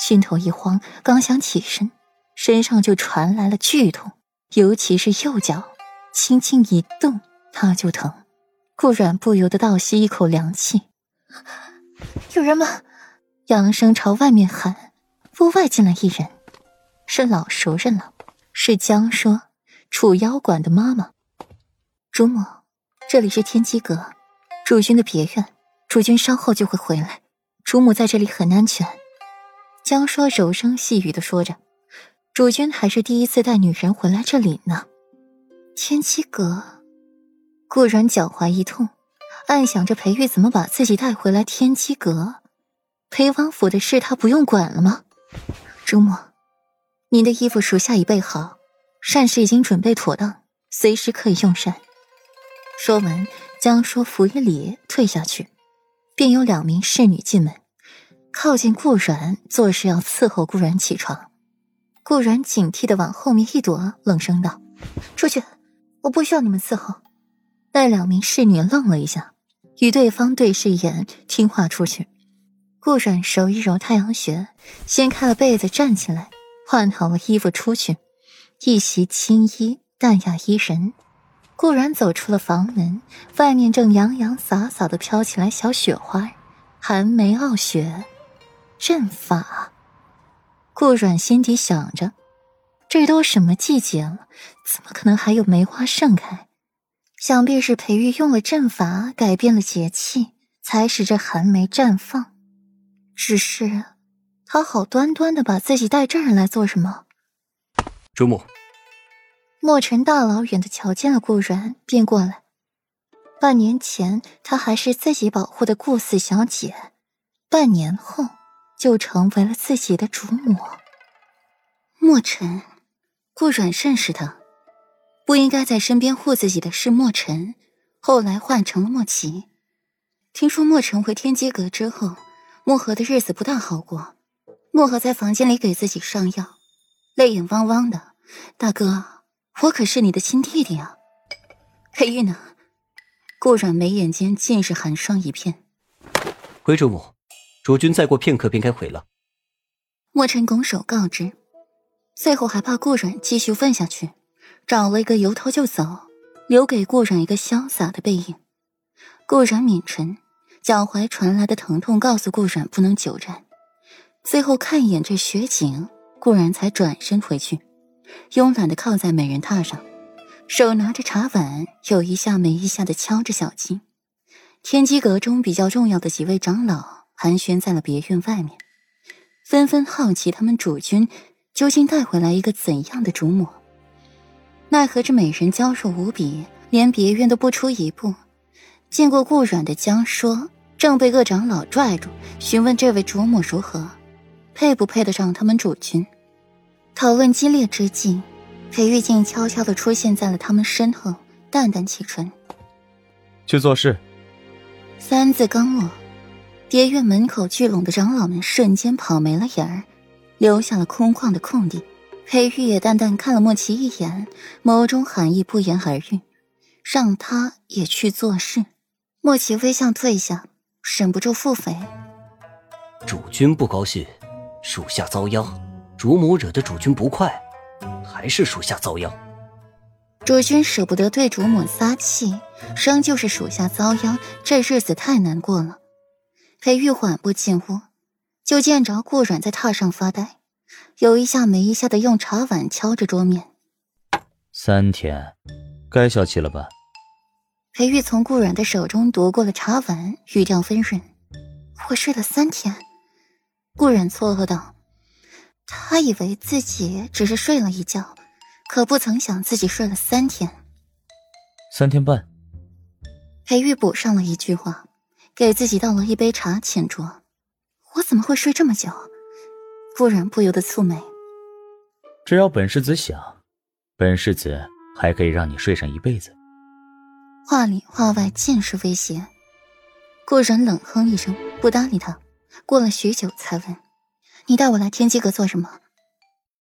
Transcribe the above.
心头一慌，刚想起身，身上就传来了剧痛，尤其是右脚，轻轻一动，他就疼。顾阮不由得倒吸一口凉气：“有人吗？”扬声朝外面喊。屋外进来一人，是老熟人了，是江说楚妖馆的妈妈。主母，这里是天机阁，主君的别院，主君稍后就会回来，主母在这里很安全。江说柔声细语的说着，主君还是第一次带女人回来这里呢。天机阁，顾然脚踝一痛，暗想着裴玉怎么把自己带回来天机阁？裴王府的事他不用管了吗？主母，您的衣服属下已备好，膳食已经准备妥当，随时可以用膳。说完，江说服一礼，退下去，便有两名侍女进门，靠近顾然，做事要伺候顾然起床。顾然警惕的往后面一躲，冷声道：“出去，我不需要你们伺候。”那两名侍女愣了一下，与对方对视一眼，听话出去。顾然揉一揉太阳穴，掀开了被子，站起来，换好了衣服出去。一袭青衣，淡雅衣人。顾然走出了房门，外面正洋洋洒洒的飘起来小雪花，寒梅傲雪，阵法。顾阮心底想着，这都什么季节了，怎么可能还有梅花盛开？想必是裴玉用了阵法，改变了节气，才使这寒梅绽放。只是，他好端端的把自己带这儿来做什么？主母，墨尘大老远的瞧见了顾然，便过来。半年前，她还是自己保护的顾四小姐，半年后就成为了自己的主母。墨尘，顾阮认识他，不应该在身边护自己的是墨尘，后来换成了莫奇。听说墨尘回天机阁之后。墨河的日子不大好过，墨河在房间里给自己上药，泪眼汪汪的。大哥，我可是你的亲弟弟啊！裴玉呢？顾阮眉眼间尽是寒霜一片。回主母，主君再过片刻便该回了。墨尘拱手告知，最后还怕顾阮继续问下去，找了一个由头就走，留给顾阮一个潇洒的背影。顾阮抿唇。脚踝传来的疼痛告诉顾阮不能久站，最后看一眼这雪景，顾然才转身回去，慵懒的靠在美人榻上，手拿着茶碗，有一下没一下的敲着小鸡。天机阁中比较重要的几位长老寒暄在了别院外面，纷纷好奇他们主君究竟带回来一个怎样的主母。奈何这美人娇弱无比，连别院都不出一步。见过顾阮的江说，正被各长老拽住，询问这位主母如何，配不配得上他们主君。讨论激烈之际，裴玉静悄悄地出现在了他们身后，淡淡启唇：“去做事。”三字刚落，别院门口聚拢的长老们瞬间跑没了影儿，留下了空旷的空地。裴玉也淡淡看了莫奇一眼，眸中寒意不言而喻，让他也去做事。莫奇微笑退下，忍不住腹诽：“主君不高兴，属下遭殃；主母惹得主君不快，还是属下遭殃。主君舍不得对主母撒气，仍旧是属下遭殃。这日子太难过了。”裴玉缓步进屋，就见着顾阮在榻上发呆，有一下没一下的用茶碗敲着桌面。三天，该消气了吧？裴玉从顾阮的手中夺过了茶碗，语调温润：“我睡了三天。”顾阮错愕道：“他以为自己只是睡了一觉，可不曾想自己睡了三天。”三天半。裴玉补上了一句话，给自己倒了一杯茶，浅酌。我怎么会睡这么久？顾阮不由得蹙眉：“只要本世子想，本世子还可以让你睡上一辈子。”话里话外尽是威胁。顾然冷哼一声，不搭理他。过了许久，才问：“你带我来天机阁做什么？”